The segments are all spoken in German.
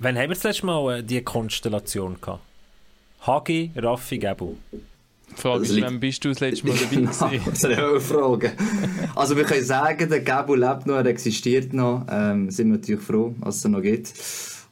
Wann haben wir das letzte Mal äh, diese Konstellation gehabt? Hagi, Raffi, Gebu. Die Frage ist, wann bist du das letzte Mal dabei Genau, gewesen? das ist eine Frage. Also wir können sagen, der Gebu lebt noch, er existiert noch. Ähm, sind wir natürlich froh, dass es ihn noch gibt.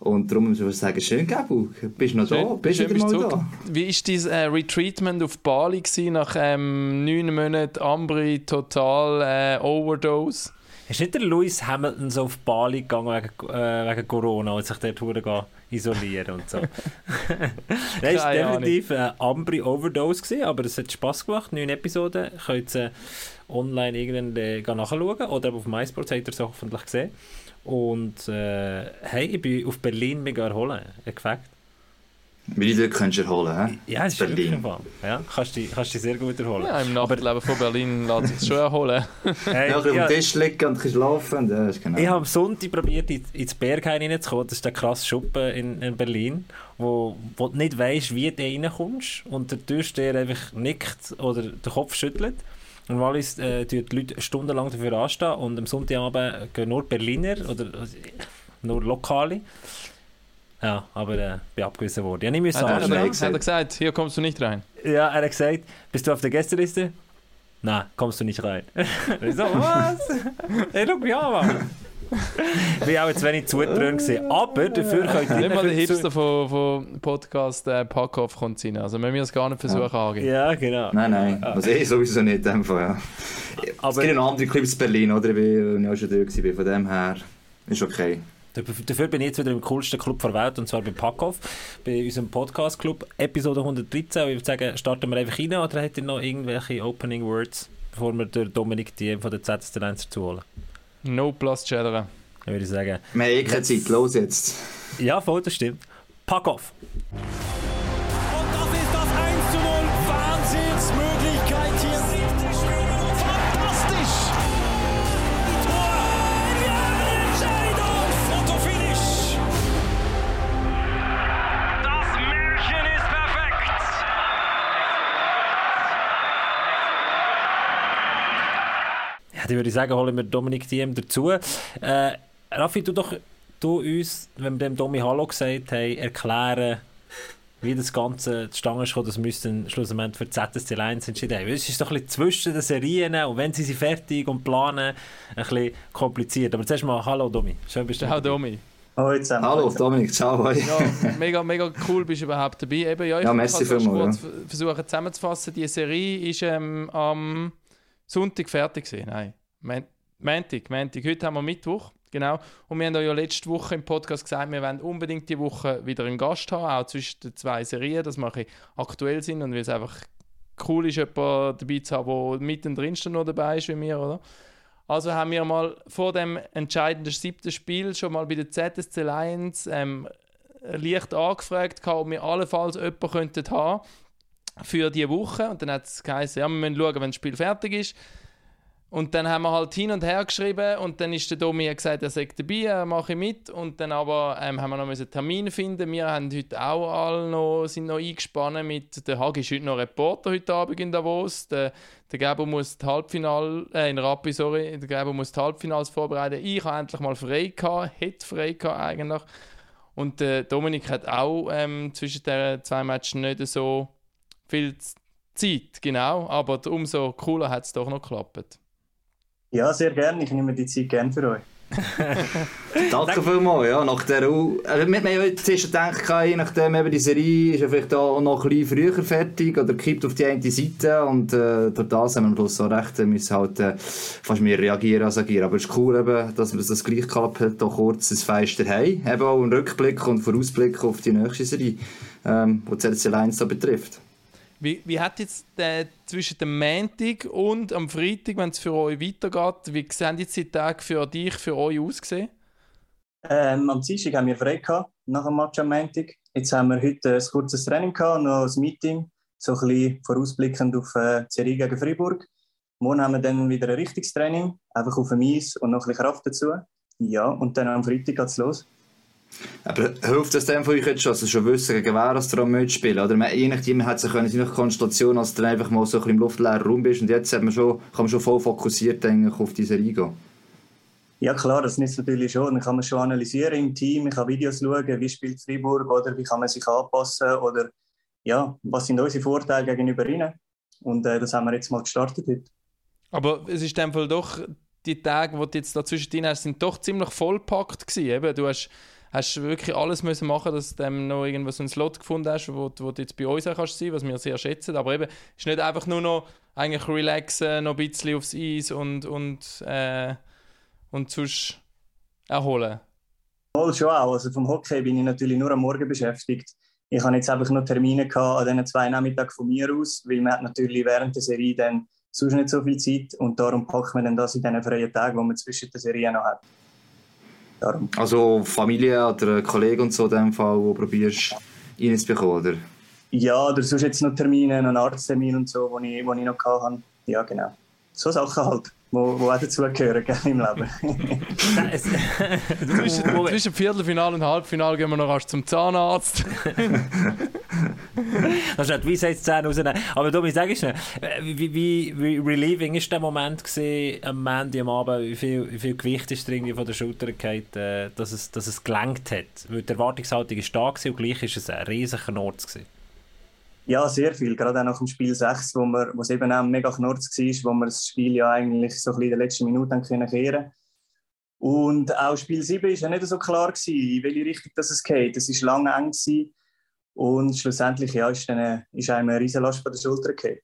Und darum müssen wir sagen, schön Gebu, bist du noch da? Schön- Bist du schön mal zurück. da? Wie war dein äh, Retreatment auf Bali gewesen, nach ähm, neun Monaten Ambri Total äh, Overdose? Ist nicht der Lewis Hamilton so auf Bali gegangen wegen, äh, wegen Corona und sich dort isolieren und so? Es war definitiv eine Ambri Overdose, gewesen, aber es hat Spass gemacht. Neun Episoden. Könnt ihr äh, online irgendwann äh, nachschauen oder auf MySports habt ihr es hoffentlich gesehen. Und äh, hey, ich bin auf Berlin mega erholen. Ein Gefällt. Wie du könntest erholen, hä? Ja, es ist Berlin. Ja, kannst dich kannst dich sehr gut erholen. Ja, im Nachtleben von Berlin lässt sich schon erholen. Hey, Ja, ein bisschen ja, auf dem Tisch liegen und ein bisschen schlafen. Ja, ist genau. Ich habe am Sonntag probiert, in- ins Berghain reinzukommen. Das ist der krasse Schuppen in, in Berlin, wo, wo du nicht weißt, wie du reinkommst und der Türsteher einfach nickt oder den Kopf schüttelt. Und weil äh, die Leute stundenlang dafür anstehen und am Sonntagabend gehen nur Berliner oder äh, nur Lokale. Ja, aber äh, bin abgewiesen worden. Ja, nicht müssen Hat er, hat er gesagt, hier kommst du nicht rein. Ja, er hat gesagt, bist du auf der Gästeliste? Nein, kommst du nicht rein. ich so, was? Hey, schau mich an, Mann. Ich war auch jetzt wenig zugetrönt gewesen. Aber dafür könnt ihr... Nicht mal der Hipster von, von Podcast äh, Packoff kommt rein. Also wenn wir es gar nicht versuchen angehen. Ja, genau. Nein, nein, also eh sowieso nicht in dem Fall, ja. es Aber gibt noch andere Clubs in Berlin, oder? Ich bin ja auch schon da gewesen, von dem her ist okay. Dafür bin ich jetzt wieder im coolsten Club der Welt, und zwar bei Packoff, bei unserem Podcast-Club, Episode 113. Und ich würde sagen, starten wir einfach rein, oder habt ihr noch irgendwelche Opening Words, bevor wir den Dominik die von der ZST 1 dazu holen? No plus chatteren. Dann würde ich sagen, Wir haben eh keine Zeit, los jetzt. ja, voll, das stimmt. Packoff! Dann würde ich sagen, holen wir Dominik Diem dazu. Äh, Raffi, du doch du uns, wenn wir dem Domi Hallo gesagt haben, erklären, wie das Ganze zustande ist, dass wir uns dann schlussendlich für die ZSC 1 entschieden haben. Es ist doch ein bisschen zwischen den Serien und wenn sie sind fertig und planen, ein bisschen kompliziert. Aber zuerst mal, hallo Domi, schön bist du dabei. Domi. Hallo zusammen. Hallo Dominik, ciao. Hoi. Ja, mega, mega cool bist du überhaupt dabei. Eben, ja, ich Ja, kann merci es kurz vielmals, v- versuchen zusammenzufassen. Die Serie ist ähm, am Sonntag fertig gewesen. Nein, Montag, Montag. Heute haben wir Mittwoch, genau. Und wir haben ja letzte Woche im Podcast gesagt, wir wollen unbedingt die Woche wieder einen Gast haben, auch zwischen den zwei Serien, dass wir aktuell sind und weil es einfach cool ist, jemanden dabei zu haben, der mittendrin noch dabei ist wie wir, oder? Also haben wir mal vor dem entscheidenden siebten Spiel schon mal bei der ZSC Lions ähm, leicht angefragt, ob wir allenfalls jemanden könnten haben für diese Woche. Und dann hat es geheißen, ja, wir müssen schauen, wenn das Spiel fertig ist. Und dann haben wir halt hin und her geschrieben und dann ist der Domi gesagt, er sagt dabei, er mache mit. Und dann aber ähm, haben wir noch einen Termin finden. Wir haben heute auch alle noch, sind noch eingespannt mit, der Hagi ist heute noch Reporter heute Abend in Davos. Der, der Gabo muss die Halbfinal, äh, in Rappi, sorry, der Gabo muss die Halbfinals vorbereiten. Ich habe endlich mal frei gehabt, hätte frei gehabt eigentlich. Und der Dominik hat auch ähm, zwischen den zwei Matches nicht so viel Zeit, genau. Aber umso cooler hat es doch noch geklappt. Ja, sehr gerne. Ich nehme die Zeit gerne für euch. Danke vielmals, ja, nach der U also, wir, wir haben ja zuerst gedacht, je nachdem eben die Serie ist ja vielleicht auch noch ein bisschen früher fertig oder kippt auf die eine Seite und äh, durch das haben wir am Schluss so recht, äh, müssen halt äh, fast mehr reagieren als agieren. Aber es ist cool, eben, dass wir das gleich gehabt hat, auch kurz ein Feister haben, eben auch einen Rückblick und Vorausblick auf die nächste Serie, ähm, die CLC 1 da betrifft. Wie, wie hat jetzt äh, zwischen dem Montag und am Freitag, wenn es für euch weitergeht, wie sehen jetzt die Tage für dich, für euch ausgesehen? Ähm, am Dienstag haben wir frei gehabt, nach dem Match am Montag. Jetzt haben wir heute ein kurzes Training gehabt, noch ein Meeting, so ein bisschen vorausblickend auf äh, die Serie gegen Freiburg. Morgen haben wir dann wieder ein richtiges Training, einfach auf dem Eis und noch ein bisschen Kraft dazu. Ja, und dann am Freitag geht's los. Aber hilft das dem von euch jetzt schon, dass ihr schon wissen, gegen wer das ihr mitspielen oder man, je nachdem hat sich eine Konstellation, dass du dann einfach mal so ein bisschen im luftleeren Raum bist und jetzt hat man schon, kann man schon voll fokussiert eigentlich auf diese gehen. Ja klar, das nützt natürlich schon. Dann kann man schon analysieren im Team, ich kann Videos schauen, wie spielt Freiburg oder wie kann man sich anpassen oder ja, was sind unsere Vorteile gegenüber ihnen. Und äh, das haben wir jetzt mal gestartet heute. Aber es ist in dem Fall doch, die Tage, die du jetzt dazwischen drin hast, sind doch ziemlich vollpackt gewesen. Eben, du hast, hast wirklich alles müssen machen, dass du noch irgendwo so einen Slot gefunden hast, wo, wo du jetzt bei uns auch kannst was wir sehr schätzen. Aber eben, ist nicht einfach nur noch eigentlich relaxen, noch ein bisschen aufs Eis und, und, äh, und sonst erholen. Voll schon auch. Also vom Hockey bin ich natürlich nur am Morgen beschäftigt. Ich habe jetzt einfach noch Termine gehabt an diesen zwei Nachmittagen von mir aus, weil man hat natürlich während der Serie dann sonst nicht so viel Zeit und darum packt man dann das in diesen freien Tagen, die man zwischen den Serien noch hat. Darum. Also Familie oder Kollegen und so in dem Fall, wo du probierst reinzubekommen, oder? Ja, oder sonst jetzt noch Termine, noch einen Arzttermin und so, wo ich, wo ich noch hatte. Ja, genau. So Sachen halt, wo, wo auch dazugehören gell, im Leben. zwischen, zwischen Viertelfinale und Halbfinale gehen wir noch rasch zum Zahnarzt. das ist wie sagt Zähne rausnehmen. Aber du, ich sage schnell, wie, wie, wie relieving ist der Moment gewesen, am Mandy am Abend, wie viel, wie viel Gewicht ist drin von der Schulter gefallen, äh, dass es, dass es gelenkt hat? Weil die Erwartungshaltung ist da gewesen und gleich ist es ein riesiger Nord gewesen. Ja, sehr viel. Gerade auch nach dem Spiel 6, wo, wir, wo es eben auch mega knorz war, wo wir das Spiel ja eigentlich so ein bisschen in den letzten Minuten können kehren Und auch Spiel 7 war ja nicht so klar, in welche Richtung das es geht. Es war lange eng. Gewesen. Und schlussendlich ja, ist, dann, ist einem eine riesen Last von der Schulter gefallen.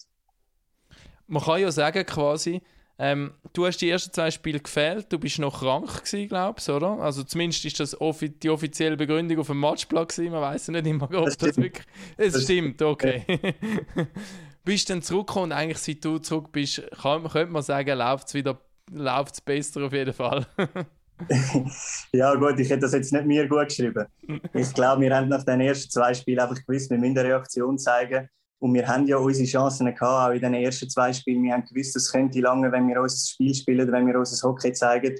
Man kann ja sagen, quasi, ähm, du hast die ersten zwei Spiele gefehlt, du bist noch krank gewesen, glaubst oder? Also zumindest ist das offi die offizielle Begründung auf dem gewesen, man weiß nicht immer, ob das, das wirklich... Es das stimmt, okay. bist dann zurückgekommen und eigentlich seit du zurück bist, kann, könnte man sagen, läuft es wieder, läuft es besser auf jeden Fall. ja gut, ich hätte das jetzt nicht mir gut geschrieben. Ich glaube, wir haben nach den ersten zwei Spielen einfach gewusst, wir müssen eine Reaktion zeigen und wir haben ja unsere Chancen gehabt, auch in den ersten zwei Spielen. Wir haben gewusst, es könnte lange, wenn wir unser Spiel spielen, wenn wir unser Hockey zeigen.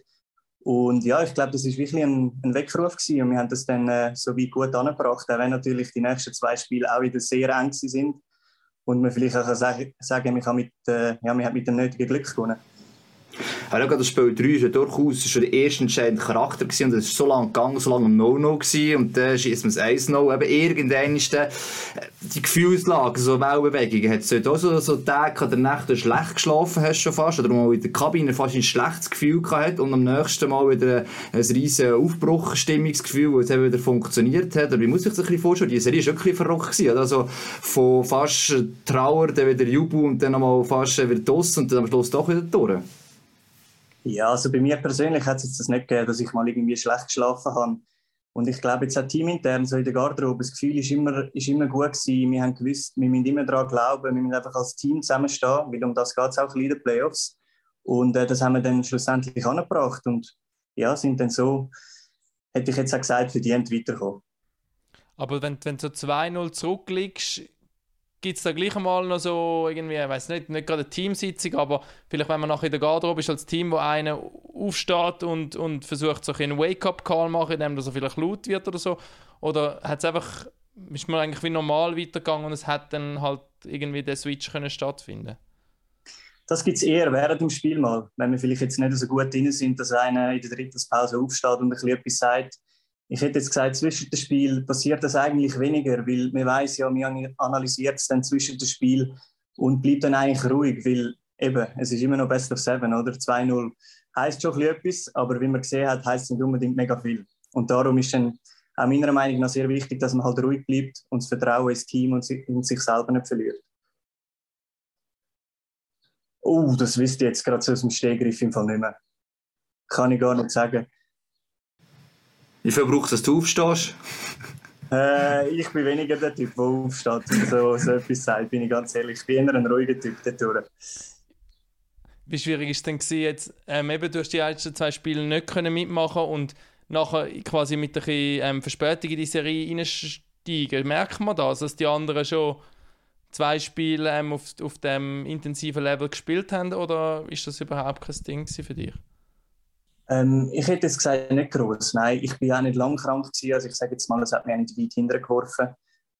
Und ja, ich glaube, das ist wirklich ein, ein Weckruf gewesen und wir haben das dann äh, so weit gut angebracht, auch wenn natürlich die nächsten zwei Spiele auch wieder sehr eng sind und man vielleicht auch sagen, sagen wir, haben mit, äh, ja, wir haben mit dem nötigen Glück gewonnen. Ja, das Spiel 3 ist ja durchaus schon der erste entscheidende Charakter gewesen, und es ist so lange gegangen, so lange ein No-No gewesen und dann schießt man es 1-0. Eben irgendwann ist dann die Gefühlslage, so Wellbewegungen, hat es auch so, so Tage oder Nächte schlecht geschlafen hast schon fast oder mal in der Kabine fast ein schlechtes Gefühl gehabt und am nächsten Mal wieder ein riesiges Aufbruchstimmungsgefühl, wo es eben wieder funktioniert hat. Oder wie muss ich sich das ein bisschen vorstellen? Die Serie war wirklich verrückt gewesen, also von fast Trauer, dann wieder Jubel und dann nochmal fast wieder Doss und dann am Schluss doch wieder durch. Ja, also bei mir persönlich hat es das nicht gegeben, dass ich mal irgendwie schlecht geschlafen habe. Und ich glaube, jetzt auch teamintern, so in der Garderobe, das Gefühl ist immer, ist immer gut gewesen. Wir haben gewusst, wir müssen immer daran glauben, wir müssen einfach als Team zusammenstehen, weil um das geht es auch in den Playoffs. Und äh, das haben wir dann schlussendlich angebracht und ja, sind dann so, hätte ich jetzt auch gesagt, verdient weiterkommen. Aber wenn, wenn du so 2-0 zurückliegst, gibt es da gleich einmal noch so irgendwie, ich weiß nicht, nicht gerade eine Teamsitzung, aber vielleicht, wenn man nachher in der Garderobe ist als Team, wo einer aufsteht und, und versucht, so einen Wake-up-Call machen, indem er vielleicht laut wird oder so, oder hat es einfach, ist man eigentlich wie normal weitergegangen und es hat dann halt irgendwie der Switch können stattfinden? Das gibt es eher während dem Spiel mal, wenn wir vielleicht jetzt nicht so gut drin sind, dass einer in der dritten Pause aufsteht und ein bisschen etwas sagt ich hätte jetzt gesagt, zwischen dem Spiel passiert das eigentlich weniger, weil man weiß ja, man analysiert es dann zwischen dem Spiel und bleibt dann eigentlich ruhig, weil eben, es ist immer noch Best of Seven, oder? 2-0 heisst schon etwas, aber wie man gesehen hat, heisst es nicht unbedingt mega viel. Und darum ist dann auch meiner Meinung nach sehr wichtig, dass man halt ruhig bleibt und das Vertrauen ins Team und in sich selber nicht verliert. Oh, das wisst ihr jetzt gerade so aus dem Stehgriff im Fall nicht mehr. Kann ich gar nicht sagen. Wie viel braucht es, dass du aufstehst? äh, ich bin weniger der Typ, der aufsteht und so, so etwas sagt, bin ich ganz ehrlich. Ich bin eher ein ruhiger Typ dadurch. Wie schwierig war es denn gewesen, jetzt, ähm, eben, du hast die ersten zwei Spiele nicht können mitmachen und nachher quasi mit ein ähm, Verspätung in die Serie einsteigen. Merkt man das, dass die anderen schon zwei Spiele ähm, auf, auf dem intensiven Level gespielt haben oder ist das überhaupt kein Ding für dich? Ähm, ich hätte jetzt gesagt, nicht groß. Nein, ich bin auch nicht lang krank gewesen. Also ich sage jetzt mal, es hat mich nicht weit hintergeworfen.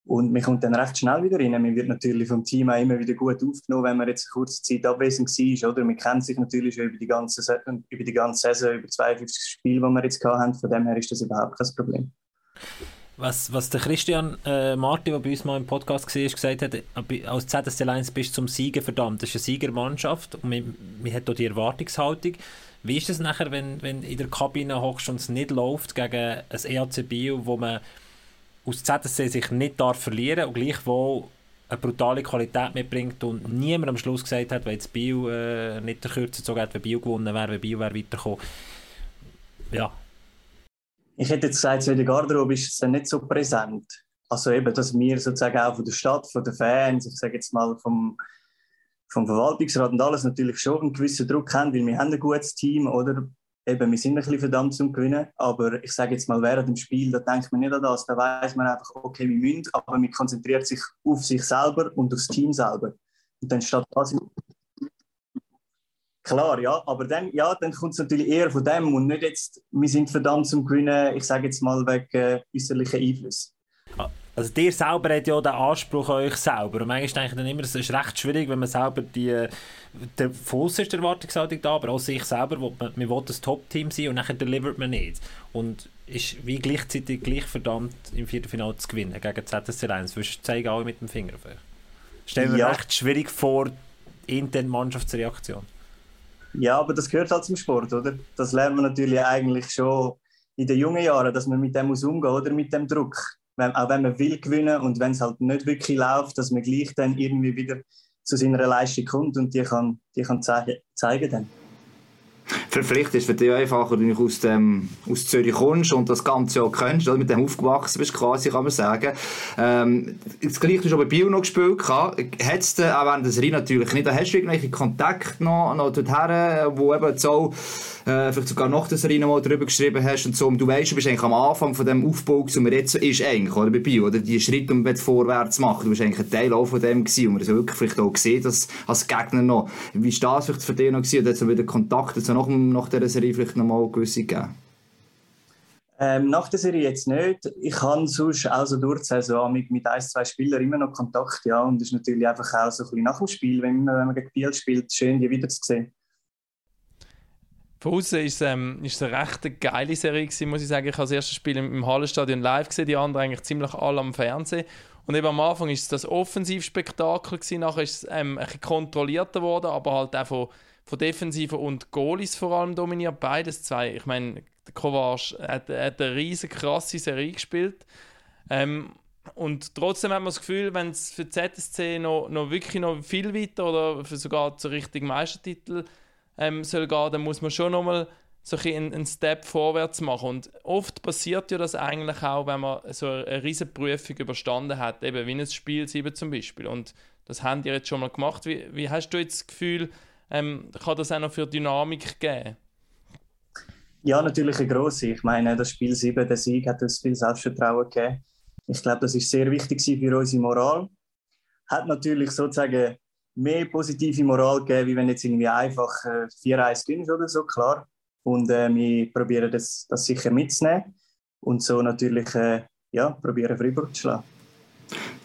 Und man kommt dann recht schnell wieder rein. Man wird natürlich vom Team auch immer wieder gut aufgenommen, wenn man jetzt eine kurze Zeit abwesend war. Oder? Man kennt sich natürlich schon über die ganze, über die ganze Saison, über 52 Spiele, die wir jetzt hatten. Von dem her ist das überhaupt kein Problem. Was, was der Christian äh, Marti, der bei uns mal im Podcast war, gesagt hat, als ZSC Lions bist du zum Siegen verdammt. Das ist eine Siegermannschaft und man, man hat auch die Erwartungshaltung. Wie ist es nachher, wenn, wenn in der Kabine hockst und es nicht läuft gegen ein EAC Bio, wo man aus ZSC sich nicht darf verlieren und gleichwohl eine brutale Qualität mitbringt und niemand am Schluss gesagt hat, wenn jetzt Bio äh, nicht der Kürze gezogen hat, wenn Bio gewonnen wäre, wenn Bio wäre weitergekommen. Ja, ich hätte jetzt gesagt, so in der Garderobe ist es dann nicht so präsent. Also eben, dass wir sozusagen auch von der Stadt, von den Fans, ich sage jetzt mal vom, vom Verwaltungsrat und alles natürlich schon einen gewissen Druck haben, weil wir haben ein gutes Team, oder? Eben, wir sind ein bisschen verdammt zum Gewinnen, aber ich sage jetzt mal, während dem Spiel, da denkt man nicht an das, da weiß man einfach, okay, wir müssen, aber man konzentriert sich auf sich selber und aufs Team selber. Und dann steht das Klar, ja, aber dann, ja, dann kommt es natürlich eher von dem und nicht jetzt, wir sind verdammt zum Gewinnen, ich sage jetzt mal wegen äh, äußerlichen Einflüssen. Also dir selber hat ja den Anspruch an euch selber und manchmal denke ich dann immer, es ist recht schwierig, wenn man selber die, der Fuß ist der Erwartungshaltung da, aber auch sich selber, will man, man will das Top-Team sein und dann delivert man nicht. Und ist wie gleichzeitig gleich verdammt im Viertelfinale zu gewinnen gegen ZSC 1. Würdest du zeigen alle mit dem Finger auf euch? Stell mir ja. recht schwierig vor, intern Mannschaftsreaktion. Ja, aber das gehört halt zum Sport, oder? Das lernt man natürlich eigentlich schon in den jungen Jahren, dass man mit dem muss umgehen oder mit dem Druck. Wenn, auch wenn man will gewinnen und wenn es halt nicht wirklich läuft, dass man gleich dann irgendwie wieder zu seiner Leistung kommt und die kann, die kann zeigen, zeigen dann. Vielleicht ist es für dich einfacher, wenn du aus, dem, aus Zürich kommst und das Ganze auch kennst, oder mit dem aufgewachsen bist, quasi, kann man sagen. Ähm, das Gleiche hast du bei Bio noch gespielt. Hättest du auch während der Serie natürlich nicht, hast du irgendwelche Kontakte noch, noch dorthin, wo eben so äh, vielleicht sogar nach der Serie mal darüber geschrieben hast und so. Und du weißt, du bist eigentlich am Anfang von dem Aufbau, wo man jetzt ist eigentlich, oder bei Bio, oder die Schritte, um vorwärts zu machen. Du bist eigentlich ein Teil auch von dem gewesen und man so wirklich vielleicht auch gesehen, dass als Gegner noch. Wie ist das vielleicht für dich noch gewesen? Oder es wieder Kontakte so nach, nach dieser Serie vielleicht noch mal gewisse gegeben? Ähm, nach der Serie jetzt nicht. Ich habe sonst auch so durch die Saison mit, mit ein, zwei Spielern immer noch Kontakt, ja. Und es ist natürlich einfach auch so ein bisschen nach dem Spiel, wenn man, wenn man gegen Biel spielt, schön, die wiederzusehen. Von außen ist es, ähm, ist es eine recht geile Serie gewesen, muss ich sagen. Ich habe das erste Spiel im, im Hallenstadion live gesehen, die anderen eigentlich ziemlich alle am Fernsehen. Und eben am Anfang ist es das Offensivspektakel gewesen, nachher ist es ähm, ein bisschen kontrollierter geworden, aber halt auch von, von Defensiven und Goalies vor allem dominiert, beides zwei. Ich meine, der Kovac hat, hat eine riesige krasse Serie gespielt. Ähm, und trotzdem hat man das Gefühl, wenn es für ZSC noch, noch wirklich noch viel weiter oder für sogar zur richtigen Meistertitel ähm, soll gehen, dann muss man schon nochmal so ein einen Step vorwärts machen. Und oft passiert ja das eigentlich auch, wenn man so eine riesige Prüfung überstanden hat, eben wie ein Spiel 7 zum Beispiel. Und das haben die jetzt schon mal gemacht. Wie, wie hast du jetzt das Gefühl, ähm, kann das auch noch für Dynamik geben? Ja, natürlich eine grosse. Ich meine, das Spiel 7, der Sieg, hat uns viel Selbstvertrauen gegeben. Ich glaube, das ist sehr wichtig für unsere Moral. Hat natürlich sozusagen mehr positive Moral geben, wie wenn jetzt irgendwie einfach äh, 4-1 gewinnst oder so, klar. Und äh, wir probieren das, das sicher mitzunehmen und so natürlich äh, ja, probieren Freiburg zu schlagen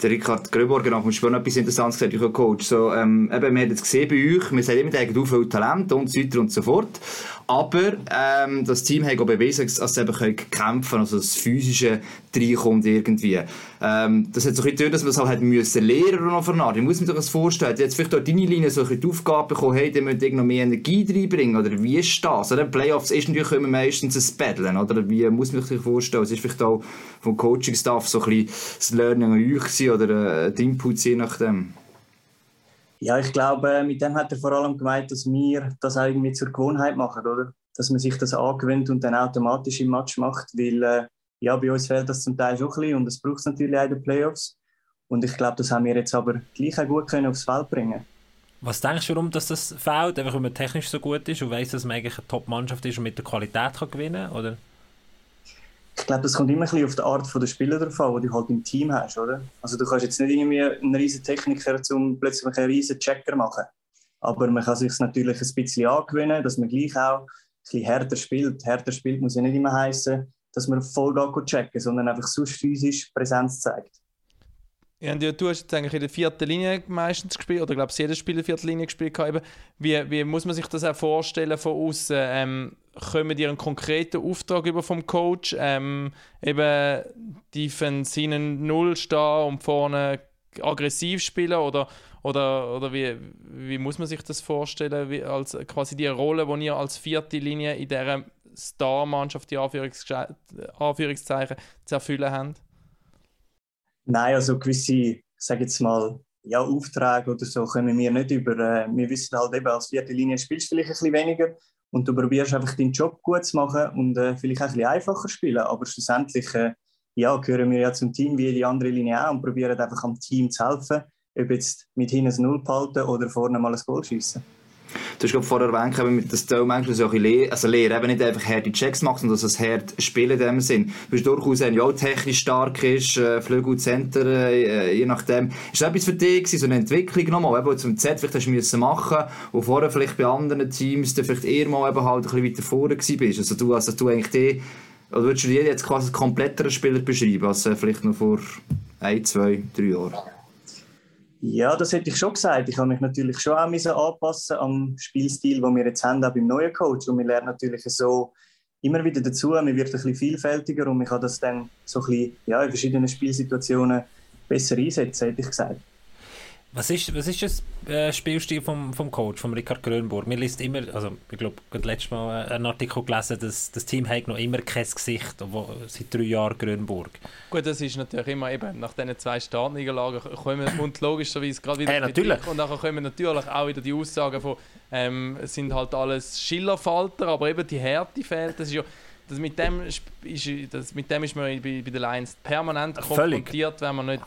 der Richard Gröborger hat schon etwas Interessantes gesagt, ich Coach. So, ähm, eben, wir haben jetzt gesehen bei euch, wir sehen immer, ihr viel Talent und so weiter und so fort. Aber ähm, das Team hat auch bewiesen, dass sie eben kämpfen können, also das Physische reinkommt irgendwie. Ähm, das hat so ein bisschen dass man es halt hat müssen lernen noch vernarren. Ich muss mir das vorstellen. Jetzt vielleicht auch deine Linie so ein die Aufgabe bekommen, hey, die müssen noch mehr Energie reinbringen, oder wie ist das? Oder? Playoffs ist natürlich immer meistens ein Battlen, oder wie muss man sich vorstellen? Es ist vielleicht auch vom Coaching-Staff so ein bisschen das Learning an euch gewesen, oder äh, die Inputs je nachdem. Ja, ich glaube, mit dem hat er vor allem gemeint, dass wir das irgendwie zur Gewohnheit machen, oder? Dass man sich das angewöhnt und dann automatisch im Match macht, weil äh, ja, bei uns fehlt das zum Teil schon ein bisschen und das braucht es natürlich auch in den Playoffs. Und ich glaube, das haben wir jetzt aber gleich auch gut können aufs Feld bringen Was denkst du, warum dass das fehlt? Einfach, weil man technisch so gut ist und weiss, dass man eigentlich eine Top-Mannschaft ist und mit der Qualität kann gewinnen kann? Ich glaube, das kommt immer ein bisschen auf die Art der Spieler drauf an, die du halt im Team hast, oder? Also du kannst jetzt nicht irgendwie einen riesen Techniker zum plötzlich einen riesen Checker machen. Aber man kann sich natürlich ein bisschen angewöhnen, dass man gleich auch ein bisschen härter spielt. Härter spielt muss ja nicht immer heißen, dass man voll checken, sondern einfach sonst physisch Präsenz zeigt. Ja, du hast jetzt eigentlich in der vierten Linie meistens gespielt, oder glaube ich, jedes Spiel in der vierten Linie gespielt. Eben. Wie, wie muss man sich das auch vorstellen von außen? Ähm, kommen dir einen konkreten Auftrag über vom Coach, ähm, eben defensive Null stehen und vorne aggressiv spielen oder, oder, oder wie, wie muss man sich das vorstellen, wie, als quasi die Rolle, die ihr als vierte Linie in dieser Star-Mannschaft, die Anführungsge- Anführungszeichen, zu erfüllen habt? Nein, also gewisse, sage jetzt mal, ja, Aufträge oder so kommen wir nicht über. Äh, wir wissen halt eben, als vierte Linie spielst du vielleicht ein bisschen weniger und du probierst einfach deinen Job gut zu machen und äh, vielleicht auch ein bisschen einfacher spielen. Aber schlussendlich äh, ja, gehören wir ja zum Team wie die andere Linie auch und probieren einfach am Team zu helfen, ob jetzt mit hinten ein Null behalten oder vorne mal ein Goal schiessen. Du hast gerade vorher erwähnt, eben, dass du manchmal so ein bisschen also leer, eben nicht einfach harte Checks machst, sondern dass es hart spielen in dem Sinn. Du bist durchaus ein, auch technisch stark ist, äh, Flügel, Center, äh, je nachdem. Ist das etwas für dich gewesen, so eine Entwicklung nochmal, eben, zum Z vielleicht hast du müssen machen, wo vorher vielleicht bei anderen Teams du vielleicht eher mal eben halt ein bisschen weiter vorne gewesen bist. Also du, also du eigentlich die, oder würdest du dir jetzt quasi als kompletteren Spieler beschreiben, als äh, vielleicht noch vor ein, zwei, drei Jahren? Ja, das hätte ich schon gesagt. Ich habe mich natürlich schon auch müssen anpassen am Spielstil, den wir jetzt haben, auch beim neuen Coach. Und wir lernen natürlich so immer wieder dazu. Man wird ein bisschen vielfältiger und man kann das dann so ein bisschen, ja, in verschiedenen Spielsituationen besser einsetzen, hätte ich gesagt. Was ist, was ist das äh, Spielstil vom, vom Coach, vom Richard Grönburg? Mir liest immer, also ich glaube, gerade letztes Mal einen Artikel gelesen, dass das Team hat noch immer kein Gesicht, obwohl seit drei Jahren Grönburg. Gut, das ist natürlich immer eben nach diesen zwei Startniederlagen kommen und logischerweise gerade wieder Hey, natürlich. Und nachher kommen natürlich auch wieder die Aussagen von ähm, es sind halt alles Schillerfalter, aber eben die Härte fehlt. Das ist ja das mit dem ist, das, mit dem ist man bei, bei den Lions permanent Völlig. konfrontiert, wenn man nicht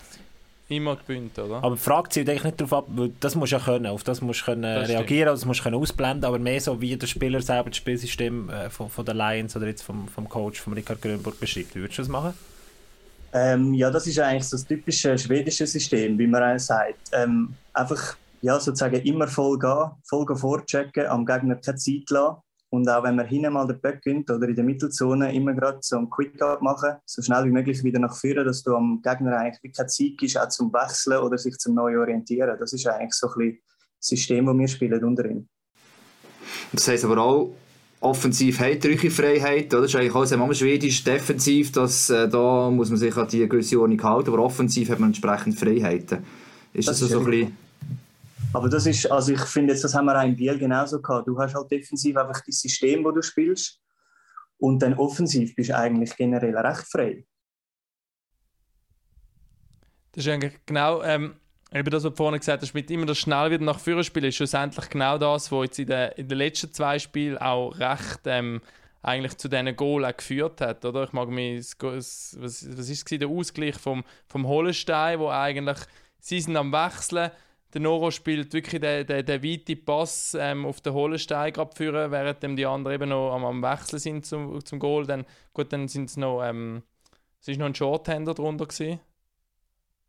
immer gewinnt, oder? Aber die Frage zielt eigentlich nicht darauf ab, weil das musst du ja können, auf das musst du können Das reagieren, das musst du können ausblenden, aber mehr so, wie der Spieler selber das Spielsystem äh, von, von den Lions oder jetzt vom, vom Coach, von Richard Grönburg beschreibt. Wie würdest du das machen? Ähm, ja, das ist eigentlich so das typische schwedische System, wie man sagt. Ähm, einfach ja, sozusagen immer voll gehen, voll gehen vorchecken, am Gegner keine Zeit lassen. Und auch wenn man hinten mal den Böck gönnt oder in der Mittelzone, immer gerade so einen Quick-Up machen, so schnell wie möglich wieder nach vorne, dass du am Gegner eigentlich keine Zeit gibst, auch zum Wechseln oder sich zum neu orientieren. Das ist eigentlich so ein bisschen das System, das wir spielen unter ihm. Das heisst aber auch, offensiv hat er Freiheit, oder? Das ist eigentlich sehr manchmal schwedisch, defensiv, dass, äh, da muss man sich an die gewisse Ordnung halten, aber offensiv hat man entsprechend Freiheiten. Ist das, Das so ist ein bisschen... Aber das ist, also ich finde jetzt, das haben wir auch in Biel genauso gehabt. Du hast halt defensiv einfach das System, das du spielst. Und dann offensiv bist du eigentlich generell recht frei. Das ist eigentlich genau ähm, eben das, was du vorhin gesagt hast, mit immer das schnell wieder nach vorne spielen, ist schlussendlich genau das, was jetzt in den, in den letzten zwei Spielen auch recht ähm, eigentlich zu diesen Goal geführt hat, oder? Ich mag mich, was, was ist es, der Ausgleich vom, vom Hollenstein, wo eigentlich, sie sind am Wechseln, der Noro spielt wirklich den, den, den weiten Pass ähm, auf den Hollenstein gerade führen, während die anderen eben noch am, am Wechseln sind zum, zum Goal. Dann, gut, dann sind es noch, ähm, es ist noch ein Shorthander drunter gewesen.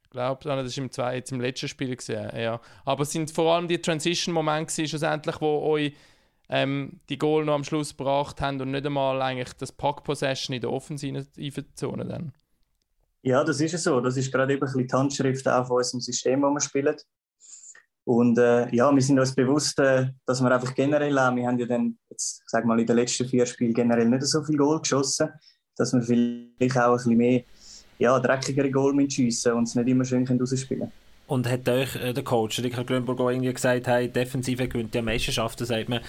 Ich glaube, das war im, jetzt im letzten Spiel. Gewesen, ja. Aber es sind vor allem die Transition-Momente schlussendlich, wo euch ähm, die Goal noch am Schluss gebracht haben und nicht einmal eigentlich das Pack-Possession in der offensiven Zone dann. Ja, das ist es so. Das ist gerade eben die Handschrift auch von unserem System, das wir spielen. Und äh, ja, wir sind uns bewusst, äh, dass wir einfach generell auch, wir haben ja dann, jetzt, sag mal, in den letzten vier Spielen generell nicht so viel Goal geschossen, dass wir vielleicht auch ein bisschen mehr ja, dreckigere Goal schiessen und es nicht immer schön rausspielen können. Und hat euch äh, der Coach, Richard Grönburg, auch irgendwie gesagt, hey, Defensive gewinnt die Meisterschaften, sagt man,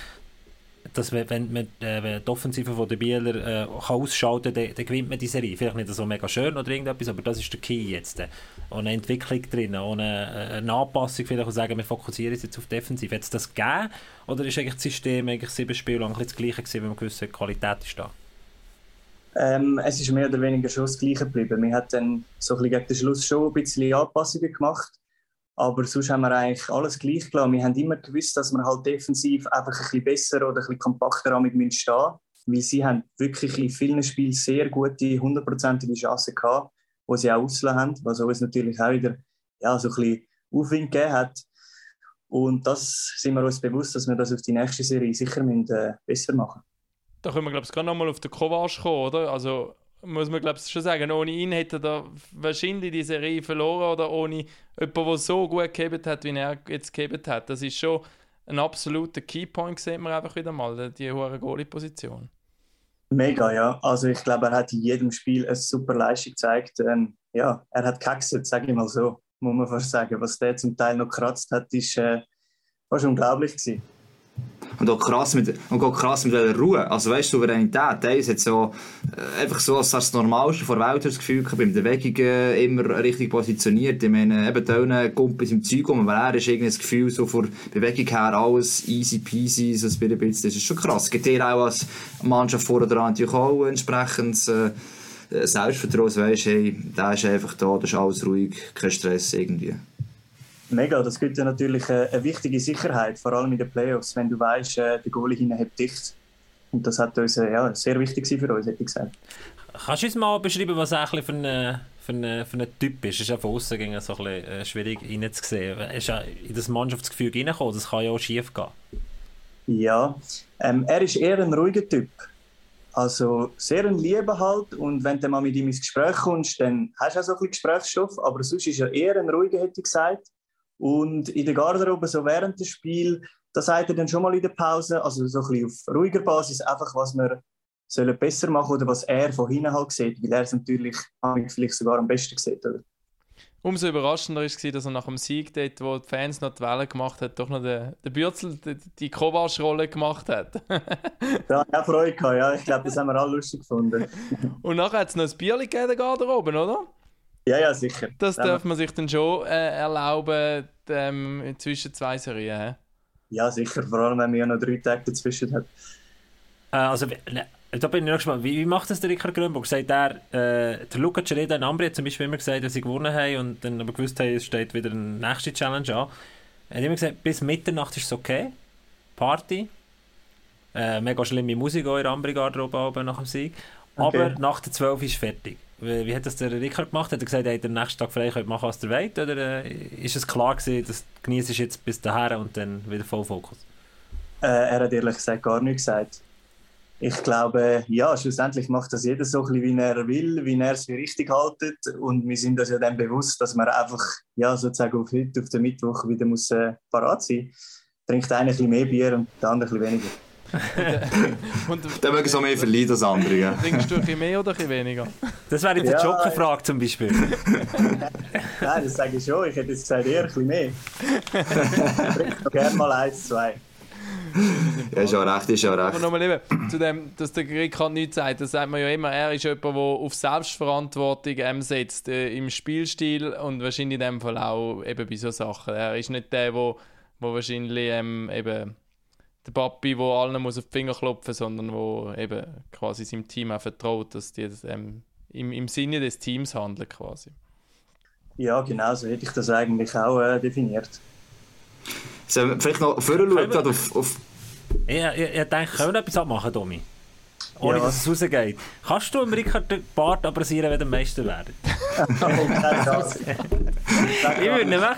dass wenn, wenn, man, äh, die Offensive von der Bieler äh, ausschalten kann, dann, dann gewinnt man die Serie. Vielleicht nicht so mega schön oder irgendetwas, aber das ist der Key jetzt. Äh. Ohne Entwicklung drin, ohne äh, eine Anpassung vielleicht und sagen, wir fokussieren jetzt auf die Defensive. Hat es das gegeben? Oder ist eigentlich das System eigentlich sieben Spiele lang das gleiche gewesen, wenn man gewisse Qualität ist da? Ähm, es ist mehr oder weniger schon das Gleiche geblieben. Wir haben dann so ein bisschen gegen den Schluss schon ein bisschen Anpassungen gemacht, aber sonst haben wir eigentlich alles gleich gelassen. Wir haben immer gewusst, dass wir halt defensiv einfach ein bisschen besser oder ein bisschen kompakter stehen müssen, weil sie haben wirklich in vielen Spielen sehr gute, hundertprozentige Chancen gehabt, die sie auch ausgelassen haben, was uns natürlich auch wieder ja, so ein bisschen Aufwind gegeben hat. Und das sind wir uns bewusst, dass wir das auf die nächste Serie sicher müssen, äh, besser machen Da können wir, glaube ich, gerade nochmal auf den Kovac kommen, oder? Also, muss man glaube ich schon sagen, ohne ihn hätte er wahrscheinlich die Serie verloren oder ohne jemanden, der so gut gehabt hat, wie er jetzt gehabt hat. Das ist schon ein absoluter Keypoint, sieht man einfach wieder mal, die hohe Goalie-Position. Mega, ja. Also ich glaube, er hat in jedem Spiel eine super Leistung gezeigt. Ähm, ja, er hat gehackset, sage ich mal so, muss man fast sagen. Was der zum Teil noch gekratzt hat, ist äh, fast unglaublich gewesen. Und auch krass mit, und auch krass mit der Ruhe. Also weißt du, Souveränität, der ist jetzt so, einfach so als das Normalste vor Welt das Gefühl gehabt, beim Bewegungen immer richtig positioniert. Ich meine, eben da Kumpels im Zeug um, aber er ist irgendwie das Gefühl, so von Bewegung her alles easy peasy, so ein bisschen, das ist schon krass. Gibt dir auch als Mannschaft vor dran natürlich auch entsprechendes äh, Selbstvertrauen, so weisst, hey, der ist einfach da, das ist alles ruhig, kein Stress irgendwie. Mega, das gibt dir natürlich eine, eine, wichtige Sicherheit, vor allem in den Playoffs, wenn du weißt, äh, der Goalie hinten hat dicht. Und das hat uns äh, ja, sehr wichtig für uns, hätte ich gesagt. Kannst du uns mal beschreiben, was eigentlich für ein, für ein, für ein Typ ist? Es ist ja von außen so ein bisschen äh, schwierig reinzusehen. Ist ja in das Mannschaftsgefühl reingekommen, das kann ja auch schief gehen. Ja, ähm, er ist eher ein ruhiger Typ. Also sehr ein Lieber halt und wenn du mal mit ihm ins Gespräch kommst, dann hast du auch so ein bisschen Gesprächsstoff, aber sonst ist er eher ein ruhiger, hätte ich gesagt. Und in der Garderobe, so während des Spiels, da sagt er dann schon mal in der Pause, also so ein bisschen auf ruhiger Basis, einfach was wir sollen besser machen oder was er von hinten halt sieht, weil er es natürlich vielleicht sogar am besten sieht. Oder? Umso überraschender war es, dass er nach dem Sieg dort, wo die Fans noch die Welle gemacht haben, doch noch den, den Bürzel, die, die Kovac-Rolle gemacht hat. da habe ich auch Freude gehabt, ja. Ich glaube, das haben wir alle lustig gefunden. Und nachher hat es noch ein Bierchen gegeben, der Garderobe, oder? Ja, ja, sicher. Das darf man sich dann schon äh, erlauben ähm, zwischen zwei Serien. He? Ja, sicher. Vor allem, wenn man ja noch drei Tage dazwischen hat. Äh, also, ne, da bin ich noch gespannt. Wie, wie macht das der Richard Grönburg? Sagt er, äh, der Luca Cereda in Ambri hat zum Beispiel immer gesagt, dass sie gewonnen haben und dann aber gewusst haben, es steht wieder eine nächste Challenge an. Er hat immer gesagt, bis Mitternacht ist es okay. Party. Äh, mega schlimme Musik auch in der Ambri-Garderobe nach dem Sieg. Aber okay. nach der 12 ist fertig. Wie, wie, hat das der Rickard gemacht? Hat er gesagt, er hat den nächsten Tag frei könnt machen, was der wollt? Oder äh, ist es klar gewesen, dass genießt jetzt bis dahin und dann wieder voll Fokus? Äh, er hat ehrlich gesagt gar nichts gesagt. Ich glaube, ja, schlussendlich macht das jeder so ein bisschen, wie er will, wie er es für richtig haltet. Und wir sind uns ja dann bewusst, dass man einfach ja, sozusagen auf heute, auf den Mittwoch wieder muss, äh, parat sein muss. Trinkt einer ein bisschen mehr Bier und der andere ein bisschen weniger. Dann mögen so mehr verlieren als andere. Ja. Trinkst du ein bisschen mehr oder ein bisschen weniger? Das wäre jetzt ja, eine Jokerfrage zum Beispiel. Nein, das sage ich schon. Ich hätte jetzt gesagt, eher ein bisschen mehr. Ich gerne mal eins, zwei. Ja, ist auch recht, ist auch recht. Aber nochmal eben, zu dem, dass der Ricard nichts sagt, das sagt man ja immer, er ist jemand, der auf Selbstverantwortung ähm, setzt, äh, im Spielstil und wahrscheinlich in dem Fall auch eben bei so Sachen. Er ist nicht der, der, der wahrscheinlich ähm, eben der Papi, der allen muss auf die Finger klopfen muss, sondern der eben quasi seinem Team auch vertraut, dass die das, ähm, im, im Sinne des Teams handeln quasi. Ja, genau so hätte ich das eigentlich auch äh, definiert. Sollen wir vielleicht noch vorher schauen, auf, auf... Ich, ich, ich denke, können wir etwas abmachen, Domi? Ohne ja. dass es rausgeht. Kannst du im Richard den Bart abrasieren, wenn der Meister werdet? ich würde nämlich,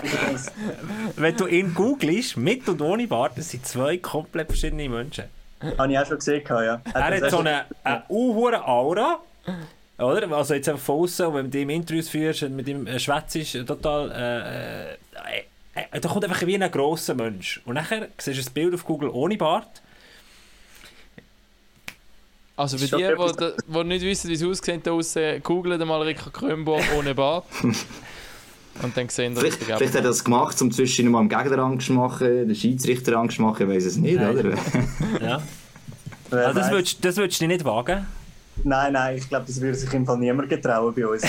wenn du ihn googelst, mit und ohne Bart, das sind zwei komplett verschiedene Menschen. Habe ich auch schon gesehen, ja. Er hat so eine, eine uh Aura. Oder? Also jetzt einfach von außen, wenn du ihm Interviews führst und mit ihm äh, schwätzt, total... Äh, äh, äh, da kommt einfach wie ein grosser Mensch. Und nachher siehst du ein Bild auf Google ohne Bart. Also für die, die, die nicht wissen, wie es aussieht, da aussen, googelt mal Richard Krönburg ohne Bart. Und dann sehen wir Vielleicht, vielleicht hat er das gemacht, um zwischen mal im Gegner Angst zu machen, den Schiedsrichter Angst zu machen, ich weiß es nicht, nein. oder? ja. Also das, würdest, das würdest du nicht wagen? Nein, nein, ich glaube, das würde sich im Fall niemand getrauen bei uns.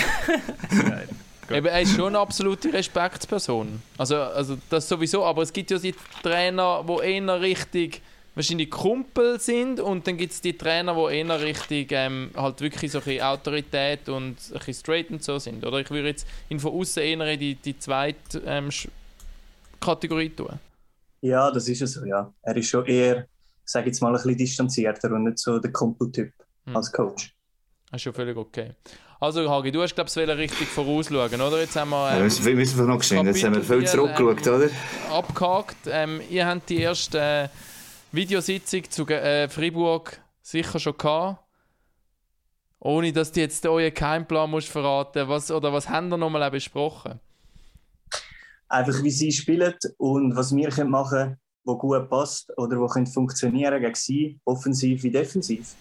Eben, er ist schon eine absolute Respektsperson. Also, also das sowieso, aber es gibt ja die Trainer, die eher richtig wahrscheinlich Kumpel sind und dann gibt es die Trainer, die eher richtig ähm, halt wirklich so ein Autorität und ein bisschen straight und so sind. Oder ich würde jetzt ihn von außen eher in die, die zweite ähm, Kategorie tun. Ja, das ist es so, ja. Er ist schon eher, ich sage jetzt mal, ein bisschen distanzierter und nicht so der Kumpeltyp hm. als Coach. Das ist schon völlig okay. Also Hagi, du hast glaube ich richtig vorausschauen, oder? Jetzt haben wir... Ähm, ja, wir müssen noch geschehen, jetzt haben wir viel zurückgeschaut, ähm, oder? Abgehakt. Ähm, ihr habt die erste äh, Videositzung zu äh, Fribourg sicher schon gehabt. Ohne, dass du jetzt euren Keimplan musst verraten was Oder was haben wir nochmal besprochen? Einfach wie sie spielen und was wir können machen können, was gut passt oder was könnte funktionieren gegen sie, offensiv wie defensiv.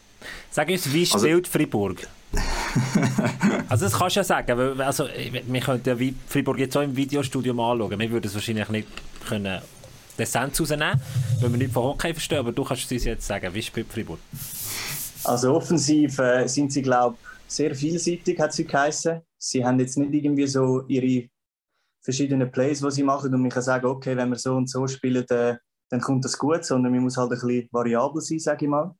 Sag uns, wie Also- spielt Fribourg? also das kannst du ja sagen, weil, also, wir könnten ja wie Fribourg jetzt auch im Videostudio mal anschauen. Wir würden es wahrscheinlich nicht können die Essenz rausnehmen, weil wir nicht von Hockey verstehen, aber du kannst es uns jetzt sagen, wie spielt Fribourg? Also offensiv äh, sind sie, glaube ich, sehr vielseitig, hat sie geheißen. Sie haben jetzt nicht irgendwie so ihre verschiedenen Plays, die sie machen und man kann sagen, okay, wenn wir so und so spielen, äh, dann kommt das gut, sondern man muss halt ein bisschen variabel sein, sage ich mal.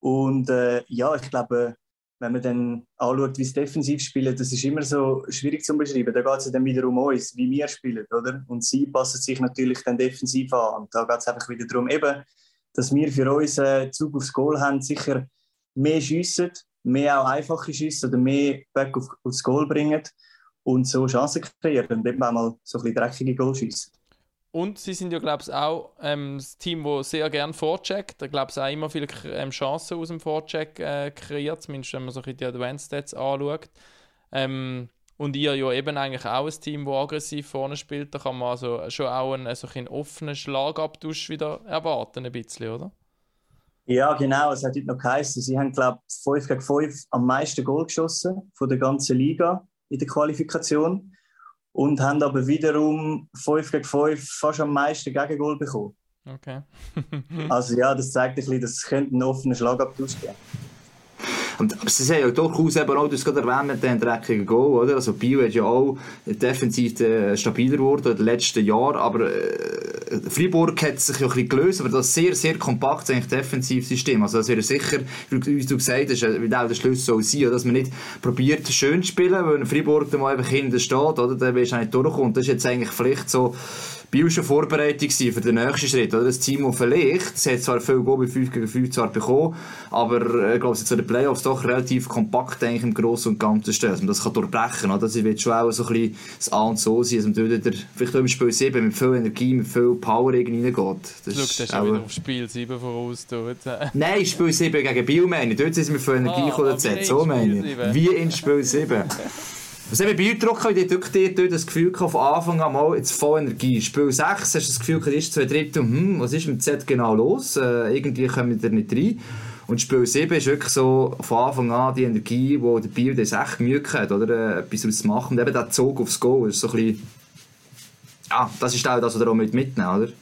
Und äh, ja, ich glaube, wenn man dann anschaut, wie sie defensiv spielen, das ist immer so schwierig zu beschreiben. Da geht es dann wieder um uns, wie wir spielen, oder? Und sie passen sich natürlich dann defensiv an. Und da geht es einfach wieder darum, eben, dass wir für uns äh, Zug aufs Goal haben, sicher mehr schiessen, mehr auch einfache Schüsse oder mehr Back auf, aufs Goal bringen und so Chancen kreieren und eben auch mal so ein bisschen dreckige Goal schiessen. Und sie sind ja, glaube ich, auch ähm, das Team, das sehr gerne vorcheckt. Da glaube ich auch immer viele ähm, Chancen aus dem Vorcheck äh, kreiert, zumindest wenn man so die Advanced Stats anschaut. Ähm, und ihr ja eben eigentlich auch ein Team, das aggressiv vorne spielt. Da kann man also schon auch einen, so einen offenen Schlagabtausch wieder erwarten, ein bisschen, oder? Ja, genau. Es hat heute noch geheißen, sie haben, glaube ich, 5 gegen 5 am meisten Goal geschossen von der ganzen Liga in der Qualifikation und haben aber wiederum 5 gegen 5 fast am meisten Gegengol bekommen. Okay. Also ja, das zeigt ein bisschen, dass es könnte einen offenen Schlagabtausch geben Und sie sind ja durchaus eben auch, du hast gerade erwähnt, mit den dreckigen Goal, oder? Also Bio ist ja auch defensiv äh, stabiler geworden in den letzten Jahren, aber äh, Freiburg hat sich ja ein bisschen gelöst, aber das ist sehr, sehr kompakt eigentlich Defensivsystem. Also das wäre sicher, wie du gesagt hast, äh, wie auch der Schlüssel soll sein, dass man nicht probiert, schön zu spielen, wenn Freiburg dann mal einfach hinten steht, oder? Dann wirst du auch nicht durchkommen. Das ist jetzt eigentlich vielleicht so Biel schon Vorbereitung gewesen für den nächsten Schritt. Oder? Das Team, das vielleicht, es hat zwar viel Goal bei 5 gegen 5 zwar bekommen, aber äh, ich glaube, jetzt in den Playoffs doch relativ kompakt eigentlich im Großen und Ganzen stehen, dass man das kann durchbrechen kann. Das wird schon auch so ein bisschen das A und So sein, dass man dort wieder, vielleicht auch im Spiel 7 mit viel Energie, mit viel Power irgendwie reingeht. Das Schau, ist das ist auch- wieder auf Spiel 7 voraus. Tut. Nein, Spiel 7 gegen Biel meine ich. Dort sind wir für Energie Ah, gekommen, So in meine ich. 7. Wie in Spiel 7. Was eben Biel gedruckt habe, ich dort das Gefühl von Anfang an mal jetzt voll Energie. Spiel 6 hast du das Gefühl, gehabt, ist zwei Drittel, hm, was ist mit Z genau los? Äh, irgendwie kommen wir da nicht rein. Und Spiel 7 ist wirklich so von Anfang an die Energie, wo der Biel das echt Mühe hat, oder? Äh, etwas daraus zu machen. Und eben der Zug aufs Goal ist so ein bisschen, ja, das ist auch das, was er auch mit mitnehmen, oder?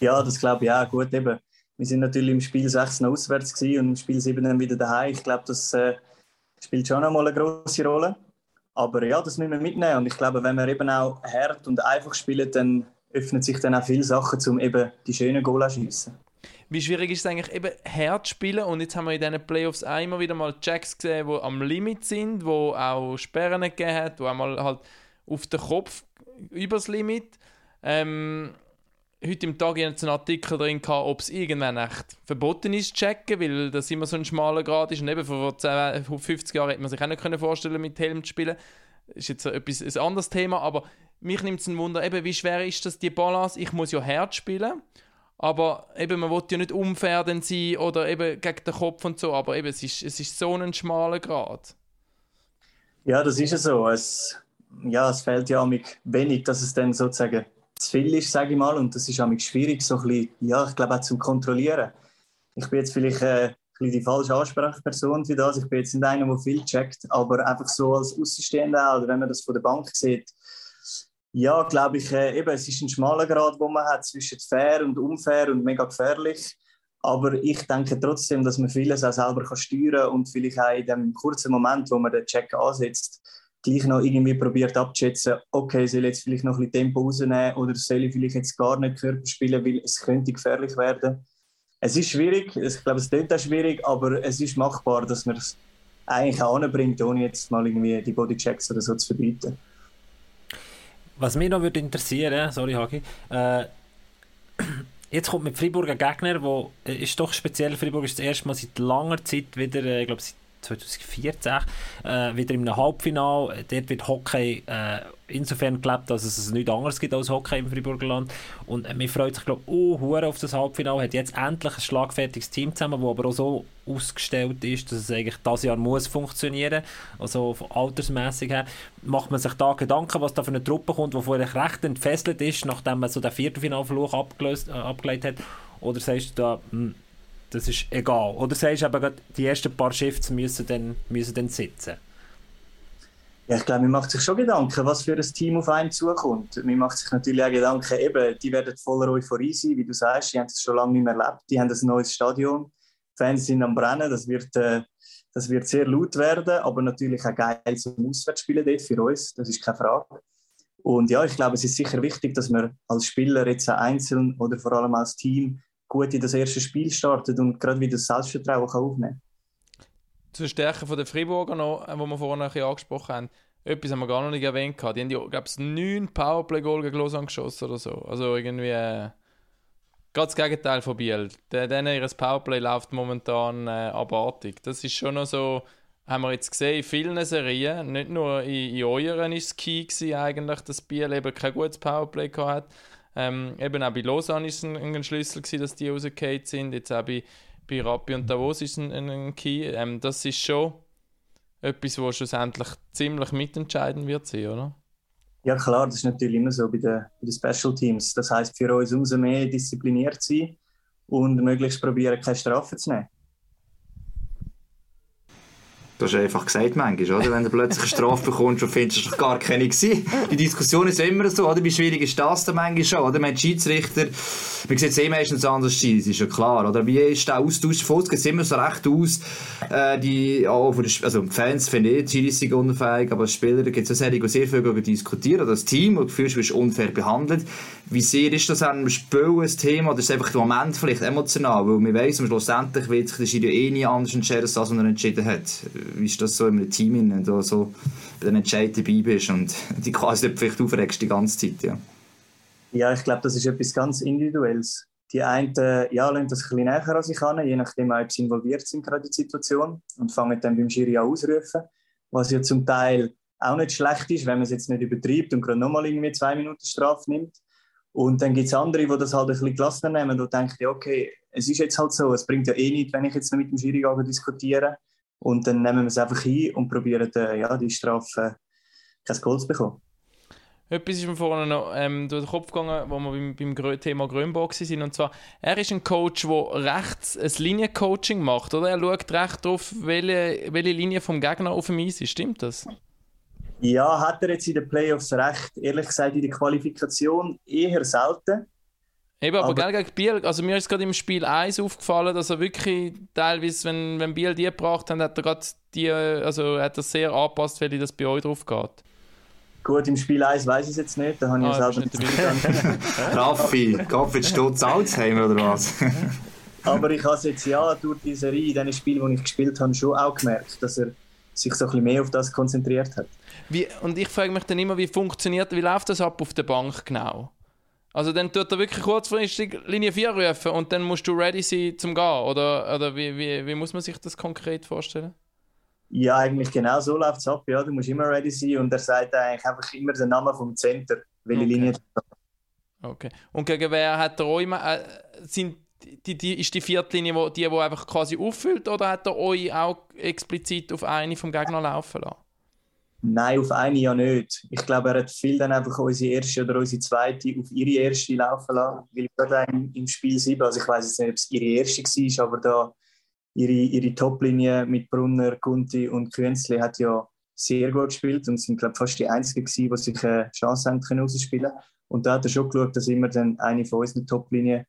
Ja, das glaube ich auch. Gut, eben. Wir sind natürlich im Spiel 6 noch auswärts und im Spiel 7 dann wieder daheim. Ich glaube, das äh, spielt schon einmal eine große Rolle. Aber ja, das müssen wir mitnehmen. Und ich glaube, wenn wir eben auch hart und einfach spielen, dann öffnen sich dann auch viele Sachen, um eben die schönen Goal zu schiessen. Wie schwierig ist es eigentlich eben hart zu spielen und jetzt haben wir in diesen Playoffs auch immer wieder mal Jacks gesehen, die am Limit sind, wo auch Sperren gegeben hat, wo einmal halt auf den Kopf übers Limit. Ähm, heute im Tag einen Artikel drin gehabt, ob es irgendwann echt verboten ist zu checken, weil das immer so ein schmaler Grad ist und eben vor 10, 50 Jahren hätte man sich auch nicht vorstellen mit Helm zu spielen. Ist jetzt etwas, ein anderes Thema, aber mich nimmt es ein Wunder, eben, wie schwer ist das, die Balance? Ich muss ja hart spielen, aber eben, man will ja nicht unfair sein oder eben gegen den Kopf und so, aber eben, es ist, es ist so ein schmaler Grad. Ja, das ist ja so. Es, ja, es fehlt ja amig wenig, dass es dann sozusagen zu viel ist, sage ich mal. Und das ist amig schwierig, so ein bisschen, ja, ich glaube auch zum Kontrollieren. Ich bin jetzt vielleicht äh, ein bisschen die falsche Ansprechperson für das. Ich bin jetzt nicht einer, der viel checkt, aber einfach so als Außenstehender oder wenn man das von der Bank sieht, ja, glaube ich, äh, eben, es ist ein schmaler Grad, wo man hat zwischen fair und unfair und mega gefährlich. Aber ich denke trotzdem, dass man vieles auch selber steuern kann und vielleicht auch in dem kurzen Moment, wo man den Check ansetzt, gleich noch irgendwie probiert abzuschätzen, okay, soll ich jetzt vielleicht noch ein bisschen Tempo rausnehmen oder soll ich vielleicht jetzt gar nicht Körper spielen, weil es könnte gefährlich werden. Es ist schwierig, ich glaube, es klingt auch schwierig, aber es ist machbar, dass man es eigentlich auch anbringt, ohne jetzt mal irgendwie die Bodychecks oder so zu verbieten. Was mich noch würde interessieren, sorry Hagi, äh, jetzt kommt mit Freiburg ein Gegner, wo äh, ist doch speziell, Freiburg ist das erste Mal seit langer Zeit wieder, äh, ich glaube seit 2014 äh, wieder in einem Halbfinale. Dort wird Hockey äh, insofern gelebt, dass es nichts anderes gibt als Hockey im Friburgerland. Und äh, mir freut sich, glaube ich, oh, auf das Halbfinale. Hat jetzt endlich ein schlagfertiges Team zusammen, das aber auch so ausgestellt ist, dass es eigentlich das Jahr muss funktionieren. Also altersmäßig her. Macht man sich da Gedanken, was da für eine Truppe kommt, die vorher recht entfesselt ist, nachdem man so den Viertelfinalfluch abgelöst, äh, abgelegt hat? Oder sagst du da, mh, das ist egal. Oder sagst du eben, die ersten paar Shifts müssen dann, müssen dann sitzen? Ja, ich glaube, man macht sich schon Gedanken, was für ein Team auf einen zukommt. Man macht sich natürlich auch Gedanken, eben, die werden voller Euphorie sein, wie du sagst, die haben es schon lange nicht mehr erlebt, die haben ein neues Stadion, die Fans sind am Brennen, das wird, äh, das wird sehr laut werden, aber natürlich auch geil zum Auswärtsspielen dort für uns, das ist keine Frage. Und ja, ich glaube, es ist sicher wichtig, dass man als Spieler jetzt einzeln oder vor allem als Team gut in das erste Spiel startet und gerade wieder das Selbstvertrauen kann aufnehmen Zur Stärke der Friburger noch, äh, wo wir vorhin ein angesprochen haben, etwas haben wir gar noch nicht erwähnt. Die haben, glaube ich, neun Powerplay-Goal gegen Lausanne geschossen oder so. Also irgendwie äh, gerade das Gegenteil von Biel. Denen ihr Powerplay läuft momentan äh, abartig. Das ist schon noch so, haben wir jetzt gesehen in vielen Serien, nicht nur in, in euren ist es key gewesen, eigentlich, dass Biel eben kein gutes Powerplay hatte. Ähm, eben auch bei Lausanne ist es ein, ein Schlüssel gewesen, dass die rausgefallen sind. Jetzt auch bei, bei Rappi und Davos ist es ein, ein Key. Ähm, das ist schon etwas, was schlussendlich ziemlich mitentscheidend wird sein, oder? Ja klar, das ist natürlich immer so bei den, bei den Special Teams. Das heißt für uns umso mehr diszipliniert sein und möglichst probieren, keine Strafe zu nehmen. Du hast einfach gesagt, manchmal, oder? Wenn du plötzlich eine Strafe bekommst und findest, es gar keine gewesen. Die Diskussion ist immer so, oder? Wie schwierig ist das dann manchmal schon, oder? Man Schiedsrichter, man sieht es eh meistens anders das ist ja klar, oder? Wie ist der Austausch? Vor geht immer so recht aus, äh, die, auch die, also die Fans finden eh, die sind unfähig, aber als Spieler gibt es sehr viel darüber diskutieren, oder das Team, wo du fühlst, du bist unfair behandelt. Wie sehr ist das an einem Spiel ein Thema, oder ist es einfach der Moment vielleicht emotional, weil man weiss, schlussendlich wird sich der Schiri eh nie anders entscheiden, als das, er entschieden hat ist das so einem Team, wenn du so bei den Entscheid dabei bist und die quasi vielleicht aufregst die ganze Zeit, ja? Ja, ich glaube, das ist etwas ganz Individuelles. Die einen ja, lassen das ein bisschen näher an sich an, je nachdem, ob sie involviert sind in die Situation und fangen dann beim Schiri an ausrufen, was ja zum Teil auch nicht schlecht ist, wenn man es jetzt nicht übertreibt und gerade nochmal irgendwie zwei Minuten Strafe nimmt. Und dann gibt es andere, die das halt ein bisschen gelassener nehmen und denken, okay, es ist jetzt halt so, es bringt ja eh nichts, wenn ich jetzt noch mit dem Schiri diskutiere. Und dann nehmen wir es einfach ein und probieren äh, ja, die Strafe kein Goal zu bekommen. Etwas ist mir vorhin noch ähm, durch den Kopf gegangen, wo wir beim, beim Thema Grünbock sind. Und zwar, er ist ein Coach, der rechts ein Liniencoaching macht, oder? Er schaut recht drauf, welche, welche Linie vom Gegner auf dem Eis ist. Stimmt das? Ja, hat er jetzt in den Playoffs recht. Ehrlich gesagt, in der Qualifikation eher selten. Eben, aber, aber gegen Biel, also mir ist gerade im Spiel 1 aufgefallen, dass er wirklich teilweise, wenn, wenn Biel die gebracht hat, hat er gerade die, also hat er sehr angepasst, weil das bei euch drauf geht. Gut, im Spiel 1 weiß ich es jetzt nicht, da habe ich ah, selber nicht Raffi, Gott Stutz Alzheimer oder was? aber ich habe es jetzt ja durch die Serie, in diesen Spielen, die ich gespielt habe, schon auch gemerkt, dass er sich so ein bisschen mehr auf das konzentriert hat. Wie, und ich frage mich dann immer, wie funktioniert, wie läuft das ab auf der Bank genau? Also dann tut er wirklich kurzfristig Linie 4 rufen und dann musst du ready sein zum Gehen? Oder, oder wie, wie, wie muss man sich das konkret vorstellen? Ja, eigentlich genau so läuft es ab. Ja. Du musst immer ready sein und er sagt eigentlich einfach immer den Namen vom Center, welche okay. Linie Okay. Und gegen wer hat er euch äh, sind die, die, ist die vierte Linie wo, die, die einfach quasi auffüllt oder hat er euch auch explizit auf eine vom Gegner laufen lassen? Nein, auf eine ja nicht. Ich glaube, er hat viel dann einfach unsere erste oder unsere zweite auf ihre erste laufen lassen. Weil gerade im Spiel 7, also ich weiß jetzt nicht, ob es ihre erste war, aber da ihre, ihre Top-Linie mit Brunner, Kunti und Künzli hat ja sehr gut gespielt und sind, glaube ich, fast die Einzigen gewesen, die sich eine Chance haben können rausspielen. Und da hat er schon geschaut, dass immer dann eine von unseren Top-Linien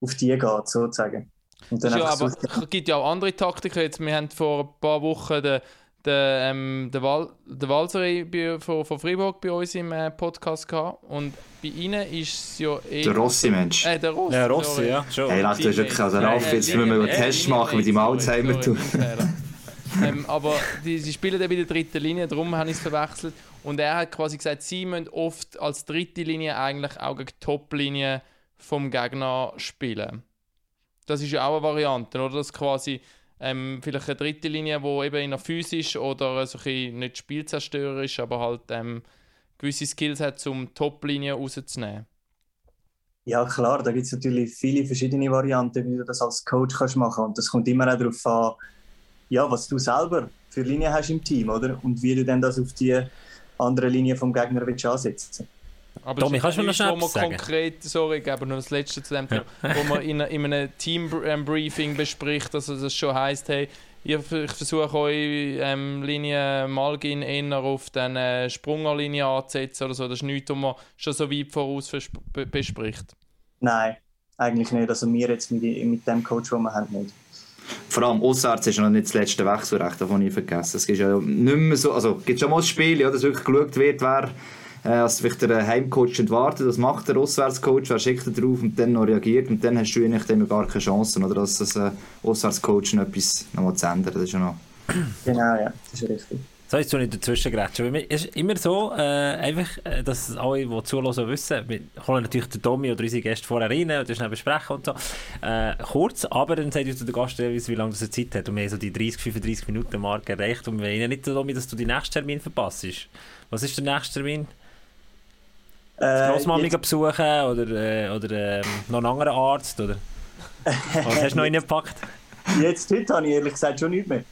auf die geht, sozusagen. Und dann ja, aber es gibt ja auch andere Taktiken. Jetzt, wir haben vor ein paar Wochen den der, ähm, der, Wal der Walseri von, von Freiburg bei uns im äh, Podcast gehabt. Und bei ihnen ist es ja eh. Der Rossi-Mensch. Äh, der Rossi. Ja, Rossi, ja. Schon. Hey, lass, du hast wirklich, also Ralf, jetzt müssen wir einen Test machen mit dem Alzheimer. ähm, aber die, sie spielen dann bei der dritten Linie, darum habe ich es verwechselt. Und er hat quasi gesagt, sie müssen oft als dritte Linie eigentlich auch gegen die Top-Linie vom Gegner spielen. Das ist ja auch eine Variante, oder? Dass quasi ähm, vielleicht eine dritte Linie, die eben der physisch oder so ein nicht spielzerstörerisch, aber halt ähm, gewisse Skills hat, um Top-Linien rauszunehmen. Ja, klar, da gibt es natürlich viele verschiedene Varianten, wie du das als Coach kannst machen Und das kommt immer auch darauf an, ja, was du selber für Linien hast im Team, oder? Und wie du dann das auf die andere Linie vom Gegner willst ansetzen Aber Tommy, es ist kannst du mir noch nichts, schnell wo sagen? konkret, sorry, ich gebe nur das Letzte zu dem Thema, wo man in, in einem Team-Briefing bespricht, dass das schon heisst, hey, ich, ich versuche euch ähm, Linie Malgin eher auf den äh, Sprungerlinie anzusetzen oder so. Das ist nichts, was man schon so weit voraus bespricht. Nein, eigentlich nicht. Also wir jetzt mit, mit dem Coach, den wir haben, nicht. Vor allem auswärts ist ja noch nicht das letzte Wechselrecht, davon nie vergessen. Es gibt ja nicht mehr so, also es gibt schon mal das Spiel, ja, dass wirklich geschaut wird, wer äh, als vielleicht der Heimcoach entwartet, das macht der Auswärtscoach, wer schickt er drauf und dann noch reagiert und dann hast du eigentlich dann noch gar keine Chancen, oder dass das äh, Auswärtscoach noch etwas noch mal zu ändern, das ist ja noch... Genau, ja, das ist richtig. So, jetzt tue ich dazwischen grätschen. weil Es ist immer so, äh, einfach, äh, dass alle, die zuhören, wissen, wir holen natürlich den Tommy oder unsere Gäste vorher rein und schnell besprechen und so. Äh, kurz, aber dann sagt uns der Gast teilweise, wie lange das Zeit hat. Und wir haben so die 30, 35 Minuten Marke erreicht und wir wollen nicht, Tommy, dass du den nächsten Termin verpasst. Was ist der nächste Termin? Äh, Grossmami jetzt- besuchen oder, äh, oder ähm, noch einen anderen Arzt? Oder? Was hast du noch reingepackt? Jetzt, heute habe ich ehrlich gesagt schon nicht mehr.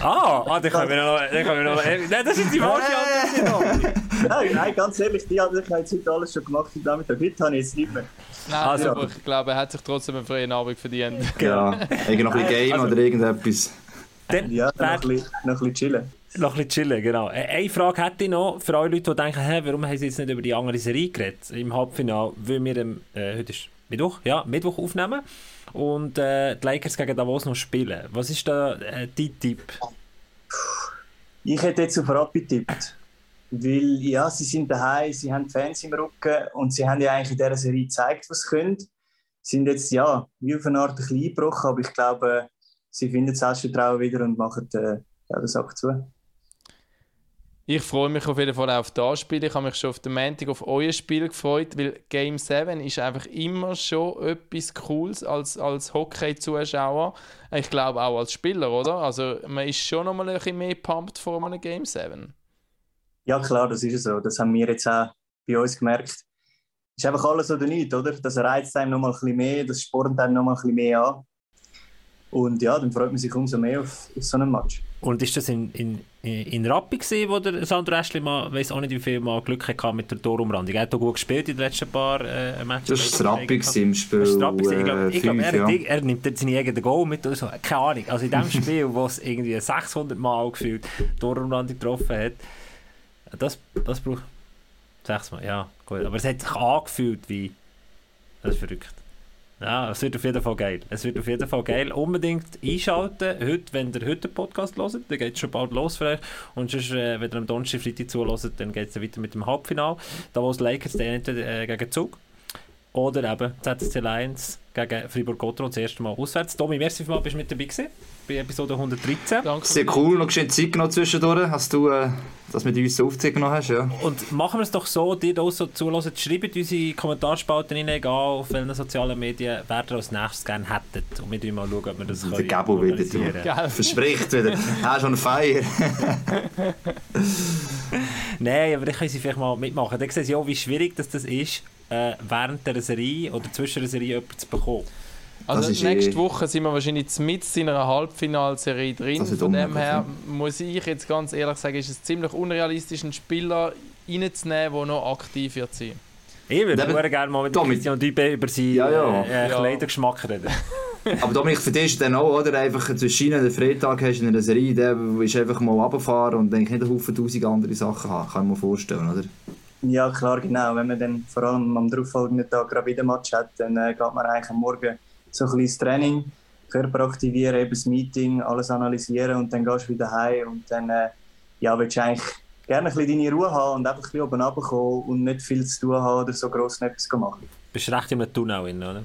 Ah, ah dann können wir noch... Dann können wir noch nein, das ist die falsche Antwort. Nein, nein, ganz ehrlich, die habe ich jetzt heute alles schon gemacht Nachmittag. Heute habe ich jetzt nicht mehr. Nein, Also- aber ich glaube, er hat sich trotzdem einen freien Abend verdient. Ja, irgendwie noch ein bisschen Game Also- oder irgendetwas. Dann Ja, noch ein bisschen, noch ein bisschen chillen. Noch ein bisschen chillen, genau. Äh, Eine Frage hätte ich noch für alle Leute, die denken, hä, warum haben sie jetzt nicht über die andere Serie geredet im Halbfinale, weil wir am, äh, heute ist Mittwoch, ja, Mittwoch aufnehmen und äh, die Lakers gegen Davos noch spielen. Was ist da äh, dein Tipp? Ich hätte jetzt auf Rapid getippt. Weil, ja, sie sind daheim, sie haben Fans im Rücken und sie haben ja eigentlich in dieser Serie gezeigt, was sie können. Sie sind jetzt, ja, wie auf eine Art ein bisschen eingebrochen, aber ich glaube, sie finden das Selbstvertrauen wieder und machen äh, ja, den Sack zu. Ich freue mich auf jeden Fall auf das Spiel. Ich habe mich schon auf den Montag auf euer Spiel gefreut, weil Game 7 ist einfach immer schon etwas Cooles als, als Hockey-Zuschauer. Ich glaube auch als Spieler, oder? Also man ist schon noch mal ein bisschen mehr pumped vor einem Game 7. Ja, klar, das ist so. Das haben wir jetzt auch bei uns gemerkt. Ist einfach alles oder nichts, oder? Das reizt einem noch mal ein bisschen mehr, das spornt einem noch mal ein bisschen mehr an. Und ja, dann freut man sich umso mehr auf, auf so einen Match. Und ist das in, in, in Rappi gewesen, wo der Sandro Eschli mal, weiss auch nicht wie viel mal Glück hatte mit der Torumrandung? Er hat auch gut gespielt in den letzten paar äh, Matches. Das war das Rappi im Spiel Das ist Rappi gewesen. Ich glaube, äh, ich glaub, er, ja. er nimmt seine eigenen Goal mit oder so. Keine Ahnung. Also in dem Spiel, wo es irgendwie 600 Mal gefühlt Torumrandung getroffen hat, das, das braucht sechsmal, ja, gut. Aber es hat sich angefühlt wie, das ist verrückt. Ja, es wird auf jeden Fall geil. Es wird auf jeden Fall geil. Unbedingt einschalten. Heute, wenn ihr heute den Podcast hört, dann geht es schon bald los für euch. Und sonst, äh, wenn ihr am Donnerstag, Freitag zuhört, dann geht es weiter mit dem Halbfinale. Da wo es Lakers dann entweder äh, gegen Zug oder eben ZSC Lions gegen Fribourg-Gotteron das erste Mal auswärts. Tommy, merci vielmals, bist du mit dabei gewesen, bei Episode 113. Danke. Sehr cool, noch schön Zeit genommen zwischendurch, hast du äh, das mit uns aufgenommen hast, ja. Und machen wir es doch so, die da so zuhören, schreibt unsere Kommentarspalten rein, egal auf welchen sozialen Medien, wer ihr als nächstes gerne hättet. Und wir schauen mal, schauen, ob wir das Der können Gabo wieder, du. Verspricht wieder. Er ist on fire. Nein, aber dann können sie vielleicht mal mitmachen. Dann sehen sie auch, wie schwierig das ist, äh, während der Serie oder zwischen der Serie jemanden zu bekommen. Also nächste eh- Woche sind wir wahrscheinlich mit in einer Halbfinalserie drin. Von dem her ja. muss ich jetzt ganz ehrlich sagen, ist es ziemlich unrealistisch, einen Spieler reinzunehmen, der noch aktiv wird sein. Ich würde sehr gerne mal mit Tommy. Christian Dübe über seinen Ja, ja. äh, Ja. Kleidergeschmack reden. Aber Dominik, für dich ist dann auch, oder? Einfach zwischen den Freitag hast du in einer Serie, der ist einfach mal runterfahren und eigentlich nicht einen Haufen tausend andere Sachen haben. Kann ich mir vorstellen, oder? Ja, klar, genau. Wenn man dann vor allem am darauffolgenden Tag gerade wieder Match hat, dann äh, geht man eigentlich am Morgen so ein bisschen ins Training, Körper aktivieren, eben das Meeting, alles analysieren und dann gehst du wieder heim und dann äh, ja, willst du eigentlich gerne ein bisschen deine Ruhe haben und einfach ein bisschen oben runterkommen und nicht viel zu tun haben oder so gross etwas machen. Bist recht in einem Tunnel drin, oder?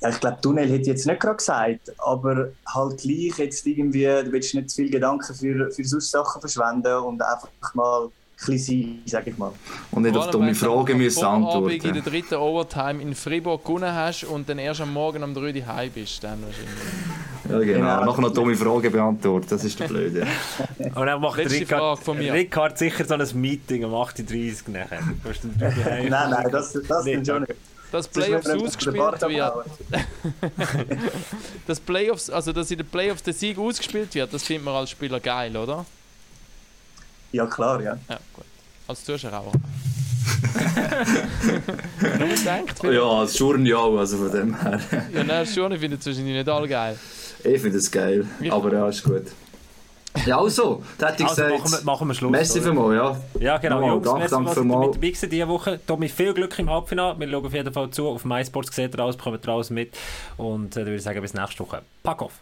Ja, ich glaube, Tunnel hätte ich jetzt nicht gerade gesagt, aber halt gleich jetzt irgendwie, du willst nicht zu viel Gedanken für, für sonst Sachen verschwenden und einfach mal sein, sage ich mal. Und nicht auf dumme wenn du Fragen müssen Vorabend in der antworten. dritten Overtime in Fribourg gewonnen hast und dann erst am Morgen um 3 Uhr heim bist. Dann wahrscheinlich. Ja, genau. Genau. Nachher noch dumme Fragen beantworten, das ist der Blöde. Und dann macht Letzte Rickard, Frage von mir. Rickard sicher so ein Meeting um 8.30 Uhr nachher. Du? Nein, nein, das, das Nee, nicht schon nicht. Dass Playoffs ausgespielt wird, dass Playoffs, also dass in den Playoffs der Sieg ausgespielt wird, das findet man als Spieler geil, oder? Ja, klar, ja. Ja, gut. Als Zuschauer auch. Denkt, Ja, das Schurren ja auch, also von dem her. ja, nein, schon, ich finde es wahrscheinlich nicht alle geil. Ich finde es geil, Ich- aber ja, ist gut. Ja, also, da hätte ich Also machen wir, gesagt, machen wir Schluss. Messi für mal, ja. Ja, genau. Nochmal, Jungs, danke, danke für mal. mit dabei gewesen diese Woche. Tommy, viel Glück im Halbfinale. Wir schauen auf jeden Fall zu. Auf MySports seht ihr alles, bekommt ihr alles mit. Und äh, dann würde ich sagen, bis nächste Woche. Pack auf!